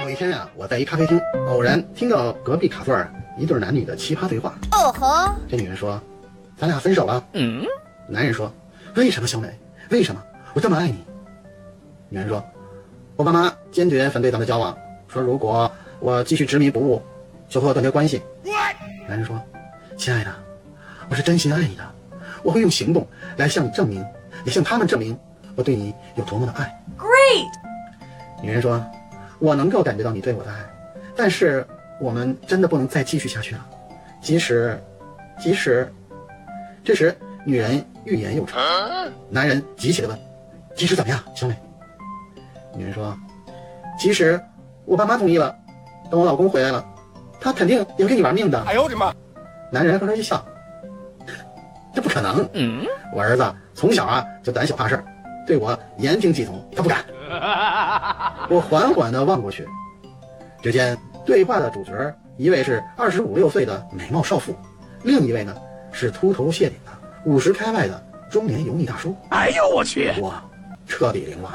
有一天呀、我在一咖啡厅，偶然听到隔壁卡座儿一对男女的奇葩对话。哦吼，这女人说：“咱俩分手了。”嗯，男人说：“为什么，小美？为什么？我这么爱你。”女人说：“我爸妈坚决反对咱们交往，说如果我继续执迷不悟，就和我断绝关系。”男人说：“亲爱的，我是真心爱你的，我会用行动来向你证明，也向他们证明我对你有多么的爱。” Great，女人说：“我能够感觉到你对我的爱，但是我们真的不能再继续下去了。即使，即使……”这时，女人欲言又止。男人急切地问：“即使怎么样，小美？”女人说：“即使我爸妈同意了，等我老公回来了，他肯定也会跟你玩命的。”哎呦我的妈！男人呵呵一笑：“这不可能。嗯，我儿子从小啊就胆小怕事儿，对我言听计从，他不敢。” 我缓缓地望过去，只见对话的主角一位是二十五六岁的美貌少妇，另一位呢是秃头谢顶的五十开外的中年油腻大叔。哎呦我去！我彻底凌乱。